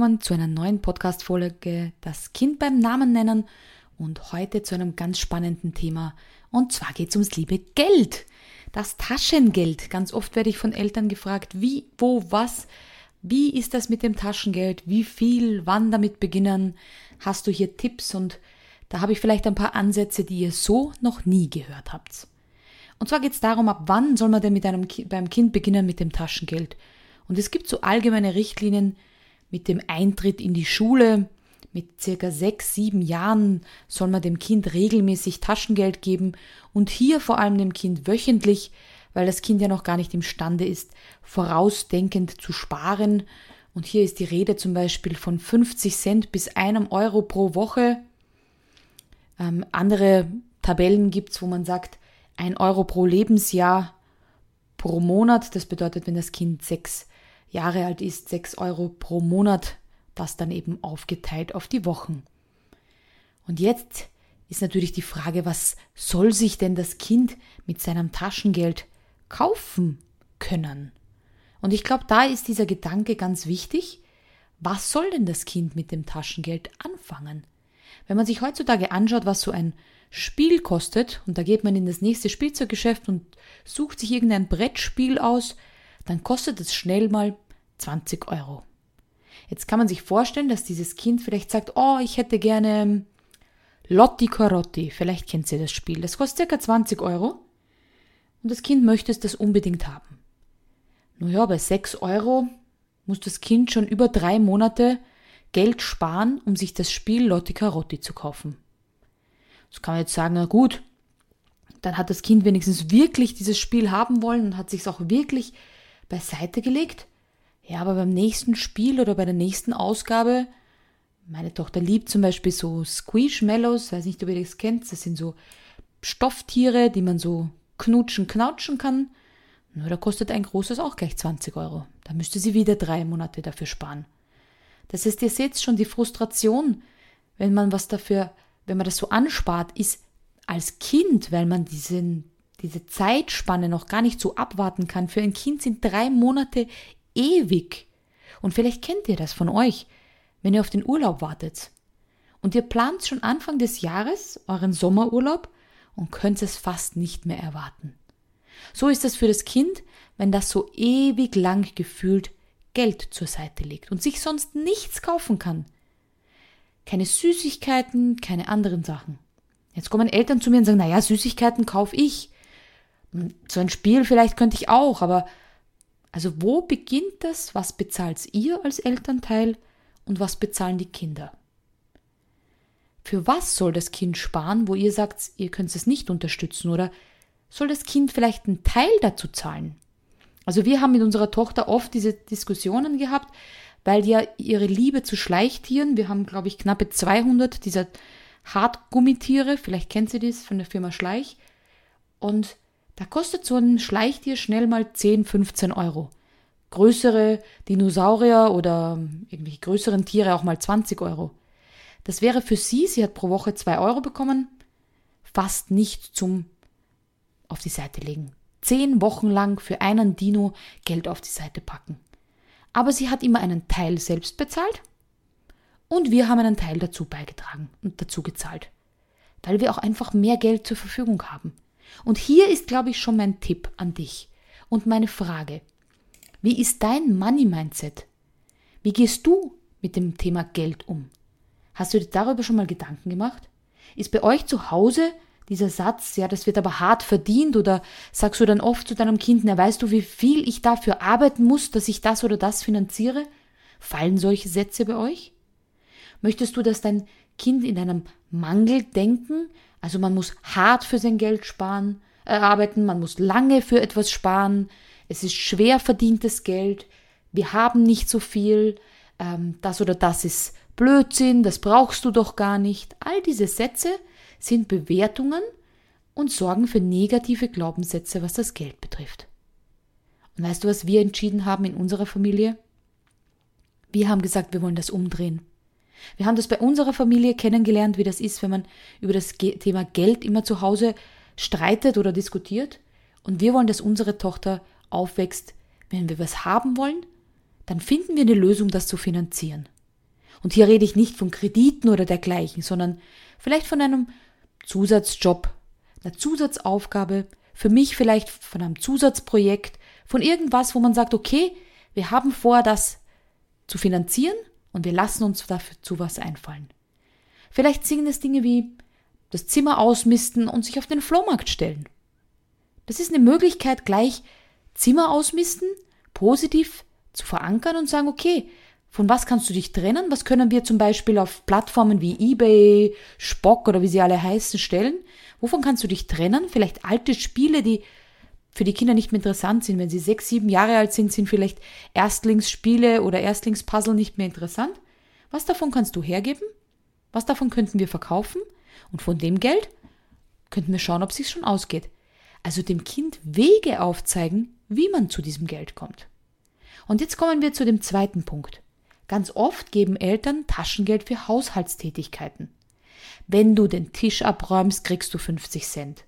willkommen zu einer neuen Podcast-Folge Das Kind beim Namen nennen und heute zu einem ganz spannenden Thema. Und zwar geht es ums liebe Geld. Das Taschengeld. Ganz oft werde ich von Eltern gefragt, wie, wo, was. Wie ist das mit dem Taschengeld? Wie viel? Wann damit beginnen? Hast du hier Tipps? Und da habe ich vielleicht ein paar Ansätze, die ihr so noch nie gehört habt. Und zwar geht es darum, ab wann soll man denn mit einem, beim Kind beginnen mit dem Taschengeld? Und es gibt so allgemeine Richtlinien mit dem Eintritt in die Schule. Mit circa sechs, sieben Jahren soll man dem Kind regelmäßig Taschengeld geben und hier vor allem dem Kind wöchentlich, weil das Kind ja noch gar nicht imstande ist, vorausdenkend zu sparen. Und hier ist die Rede zum Beispiel von 50 Cent bis einem Euro pro Woche. Ähm, andere Tabellen gibt's, wo man sagt, ein Euro pro Lebensjahr pro Monat. Das bedeutet, wenn das Kind sechs Jahre alt ist, 6 Euro pro Monat, das dann eben aufgeteilt auf die Wochen. Und jetzt ist natürlich die Frage, was soll sich denn das Kind mit seinem Taschengeld kaufen können? Und ich glaube, da ist dieser Gedanke ganz wichtig. Was soll denn das Kind mit dem Taschengeld anfangen? Wenn man sich heutzutage anschaut, was so ein Spiel kostet, und da geht man in das nächste Spielzeuggeschäft und sucht sich irgendein Brettspiel aus, dann kostet es schnell mal 20 Euro. Jetzt kann man sich vorstellen, dass dieses Kind vielleicht sagt, oh, ich hätte gerne Lotti Carotti. Vielleicht kennt ihr das Spiel. Das kostet circa 20 Euro. Und das Kind möchte es das unbedingt haben. Naja, bei 6 Euro muss das Kind schon über drei Monate Geld sparen, um sich das Spiel Lotti Carotti zu kaufen. Das kann man jetzt sagen, na gut, dann hat das Kind wenigstens wirklich dieses Spiel haben wollen und hat sich es auch wirklich beiseite gelegt. Ja, aber beim nächsten Spiel oder bei der nächsten Ausgabe, meine Tochter liebt zum Beispiel so Squishmallows, weiß nicht, ob ihr das kennt, das sind so Stofftiere, die man so knutschen, knautschen kann. Nur da kostet ein großes auch gleich 20 Euro. Da müsste sie wieder drei Monate dafür sparen. Das heißt, ihr seht schon die Frustration, wenn man was dafür, wenn man das so anspart, ist als Kind, weil man diesen, diese Zeitspanne noch gar nicht so abwarten kann. Für ein Kind sind drei Monate ewig. Und vielleicht kennt ihr das von euch, wenn ihr auf den Urlaub wartet. Und ihr plant schon Anfang des Jahres euren Sommerurlaub und könnt es fast nicht mehr erwarten. So ist es für das Kind, wenn das so ewig lang gefühlt Geld zur Seite legt und sich sonst nichts kaufen kann. Keine Süßigkeiten, keine anderen Sachen. Jetzt kommen Eltern zu mir und sagen, naja, Süßigkeiten kaufe ich. So ein Spiel vielleicht könnte ich auch, aber also wo beginnt das? Was bezahlt ihr als Elternteil und was bezahlen die Kinder? Für was soll das Kind sparen, wo ihr sagt, ihr könnt es nicht unterstützen oder soll das Kind vielleicht einen Teil dazu zahlen? Also wir haben mit unserer Tochter oft diese Diskussionen gehabt, weil ja ihre Liebe zu Schleichtieren, wir haben glaube ich knappe 200 dieser Hartgummitiere, vielleicht kennt ihr das von der Firma Schleich, und da kostet so ein Schleichtier schnell mal 10, 15 Euro. Größere Dinosaurier oder irgendwelche größeren Tiere auch mal 20 Euro. Das wäre für sie, sie hat pro Woche 2 Euro bekommen, fast nicht zum auf die Seite legen. Zehn Wochen lang für einen Dino Geld auf die Seite packen. Aber sie hat immer einen Teil selbst bezahlt und wir haben einen Teil dazu beigetragen und dazu gezahlt, weil wir auch einfach mehr Geld zur Verfügung haben. Und hier ist, glaube ich, schon mein Tipp an dich und meine Frage. Wie ist dein Money-Mindset? Wie gehst du mit dem Thema Geld um? Hast du dir darüber schon mal Gedanken gemacht? Ist bei euch zu Hause dieser Satz, ja, das wird aber hart verdient oder sagst du dann oft zu deinem Kind, na, weißt du, wie viel ich dafür arbeiten muss, dass ich das oder das finanziere? Fallen solche Sätze bei euch? Möchtest du, dass dein Kind in einem Mangeldenken also man muss hart für sein Geld sparen, äh, arbeiten, man muss lange für etwas sparen, es ist schwer verdientes Geld, wir haben nicht so viel, ähm, das oder das ist Blödsinn, das brauchst du doch gar nicht. All diese Sätze sind Bewertungen und sorgen für negative Glaubenssätze, was das Geld betrifft. Und weißt du, was wir entschieden haben in unserer Familie? Wir haben gesagt, wir wollen das umdrehen. Wir haben das bei unserer Familie kennengelernt, wie das ist, wenn man über das Thema Geld immer zu Hause streitet oder diskutiert. Und wir wollen, dass unsere Tochter aufwächst. Wenn wir was haben wollen, dann finden wir eine Lösung, das zu finanzieren. Und hier rede ich nicht von Krediten oder dergleichen, sondern vielleicht von einem Zusatzjob, einer Zusatzaufgabe, für mich vielleicht von einem Zusatzprojekt, von irgendwas, wo man sagt, okay, wir haben vor, das zu finanzieren und wir lassen uns dafür zu was einfallen. Vielleicht sind es Dinge wie das Zimmer ausmisten und sich auf den Flohmarkt stellen. Das ist eine Möglichkeit, gleich Zimmer ausmisten, positiv zu verankern und sagen, okay, von was kannst du dich trennen? Was können wir zum Beispiel auf Plattformen wie eBay, Spock oder wie sie alle heißen stellen? Wovon kannst du dich trennen? Vielleicht alte Spiele, die für die Kinder nicht mehr interessant sind. Wenn sie sechs, sieben Jahre alt sind, sind vielleicht Erstlingsspiele oder Erstlingspuzzle nicht mehr interessant. Was davon kannst du hergeben? Was davon könnten wir verkaufen? Und von dem Geld könnten wir schauen, ob es sich schon ausgeht. Also dem Kind Wege aufzeigen, wie man zu diesem Geld kommt. Und jetzt kommen wir zu dem zweiten Punkt. Ganz oft geben Eltern Taschengeld für Haushaltstätigkeiten. Wenn du den Tisch abräumst, kriegst du 50 Cent.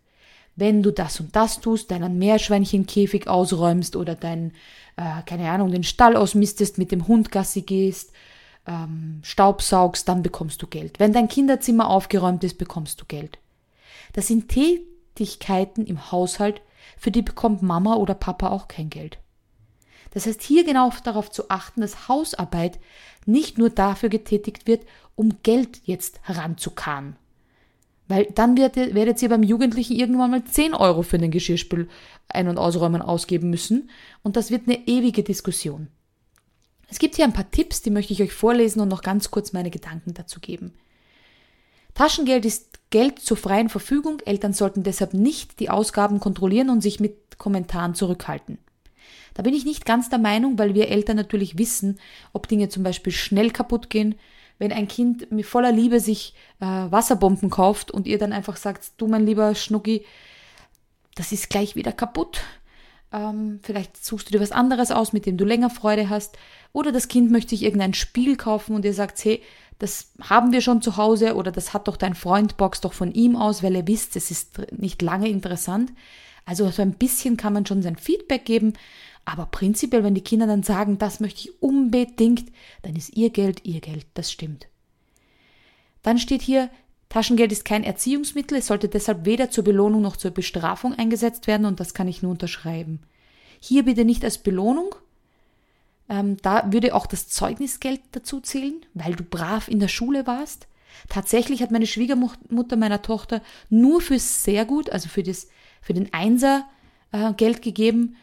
Wenn du das und das tust, deinen Meerschweinchenkäfig ausräumst oder deinen, äh, keine Ahnung, den Stall ausmistest, mit dem Hund Gassi gehst, ähm, Staubsaugst, dann bekommst du Geld. Wenn dein Kinderzimmer aufgeräumt ist, bekommst du Geld. Das sind Tätigkeiten im Haushalt, für die bekommt Mama oder Papa auch kein Geld. Das heißt, hier genau darauf zu achten, dass Hausarbeit nicht nur dafür getätigt wird, um Geld jetzt heranzukarren. Weil dann werdet, werdet ihr beim Jugendlichen irgendwann mal 10 Euro für den Geschirrspül ein- und ausräumen ausgeben müssen. Und das wird eine ewige Diskussion. Es gibt hier ein paar Tipps, die möchte ich euch vorlesen und noch ganz kurz meine Gedanken dazu geben. Taschengeld ist Geld zur freien Verfügung. Eltern sollten deshalb nicht die Ausgaben kontrollieren und sich mit Kommentaren zurückhalten. Da bin ich nicht ganz der Meinung, weil wir Eltern natürlich wissen, ob Dinge zum Beispiel schnell kaputt gehen. Wenn ein Kind mit voller Liebe sich äh, Wasserbomben kauft und ihr dann einfach sagt, du mein lieber Schnucki, das ist gleich wieder kaputt. Ähm, vielleicht suchst du dir was anderes aus, mit dem du länger Freude hast. Oder das Kind möchte sich irgendein Spiel kaufen und ihr sagt, hey, das haben wir schon zu Hause oder das hat doch dein Freund, box doch von ihm aus, weil ihr wisst, es ist nicht lange interessant. Also so ein bisschen kann man schon sein Feedback geben, aber prinzipiell, wenn die Kinder dann sagen, das möchte ich unbedingt, dann ist ihr Geld ihr Geld, das stimmt. Dann steht hier, Taschengeld ist kein Erziehungsmittel, es sollte deshalb weder zur Belohnung noch zur Bestrafung eingesetzt werden und das kann ich nur unterschreiben. Hier bitte nicht als Belohnung, ähm, da würde auch das Zeugnisgeld dazu zählen, weil du brav in der Schule warst. Tatsächlich hat meine Schwiegermutter meiner Tochter nur für sehr gut, also für, das, für den Einser äh, Geld gegeben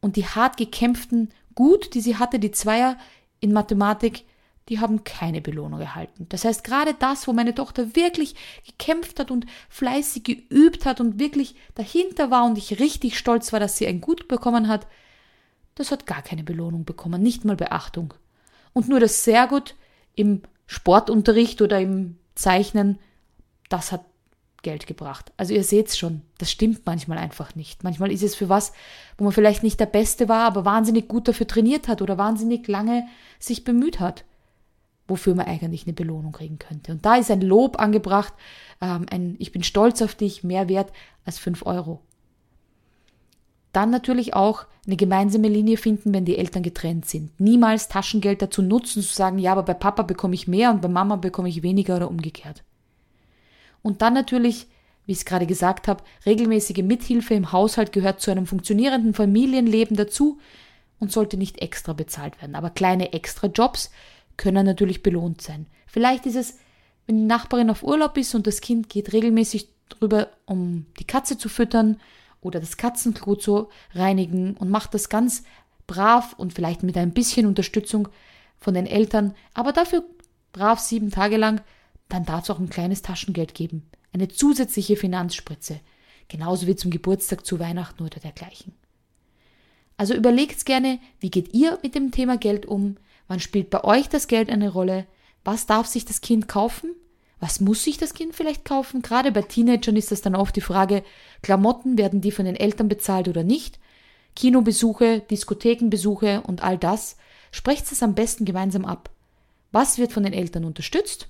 und die hart gekämpften Gut, die sie hatte, die Zweier in Mathematik, die haben keine Belohnung erhalten. Das heißt, gerade das, wo meine Tochter wirklich gekämpft hat und fleißig geübt hat und wirklich dahinter war und ich richtig stolz war, dass sie ein Gut bekommen hat, das hat gar keine Belohnung bekommen, nicht mal Beachtung. Und nur das sehr gut im Sportunterricht oder im Zeichnen, das hat Geld gebracht. Also ihr seht's schon, das stimmt manchmal einfach nicht. Manchmal ist es für was, wo man vielleicht nicht der Beste war, aber wahnsinnig gut dafür trainiert hat oder wahnsinnig lange sich bemüht hat, wofür man eigentlich eine Belohnung kriegen könnte. Und da ist ein Lob angebracht, ähm, ein Ich bin stolz auf dich, mehr wert als fünf Euro. Dann natürlich auch eine gemeinsame Linie finden, wenn die Eltern getrennt sind. Niemals Taschengeld dazu nutzen, zu sagen, ja, aber bei Papa bekomme ich mehr und bei Mama bekomme ich weniger oder umgekehrt. Und dann natürlich, wie ich es gerade gesagt habe, regelmäßige Mithilfe im Haushalt gehört zu einem funktionierenden Familienleben dazu und sollte nicht extra bezahlt werden. Aber kleine Extra-Jobs können natürlich belohnt sein. Vielleicht ist es, wenn die Nachbarin auf Urlaub ist und das Kind geht regelmäßig drüber, um die Katze zu füttern oder das Katzenklo zu reinigen und macht das ganz brav und vielleicht mit ein bisschen Unterstützung von den Eltern, aber dafür brav sieben Tage lang, dann darf es auch ein kleines Taschengeld geben. Eine zusätzliche Finanzspritze. Genauso wie zum Geburtstag, zu Weihnachten oder dergleichen. Also überlegt's gerne, wie geht ihr mit dem Thema Geld um? Wann spielt bei euch das Geld eine Rolle? Was darf sich das Kind kaufen? Was muss sich das Kind vielleicht kaufen? Gerade bei Teenagern ist das dann oft die Frage, Klamotten, werden die von den Eltern bezahlt oder nicht? Kinobesuche, Diskothekenbesuche und all das. Sprecht es am besten gemeinsam ab. Was wird von den Eltern unterstützt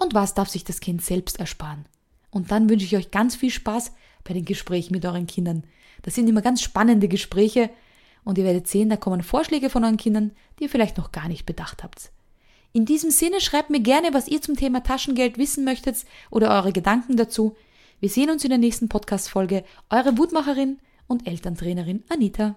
und was darf sich das Kind selbst ersparen. Und dann wünsche ich euch ganz viel Spaß bei den Gesprächen mit euren Kindern. Das sind immer ganz spannende Gespräche und ihr werdet sehen, da kommen Vorschläge von euren Kindern, die ihr vielleicht noch gar nicht bedacht habt. In diesem Sinne schreibt mir gerne, was ihr zum Thema Taschengeld wissen möchtet oder eure Gedanken dazu. Wir sehen uns in der nächsten Podcast-Folge. Eure Wutmacherin und Elterntrainerin Anita.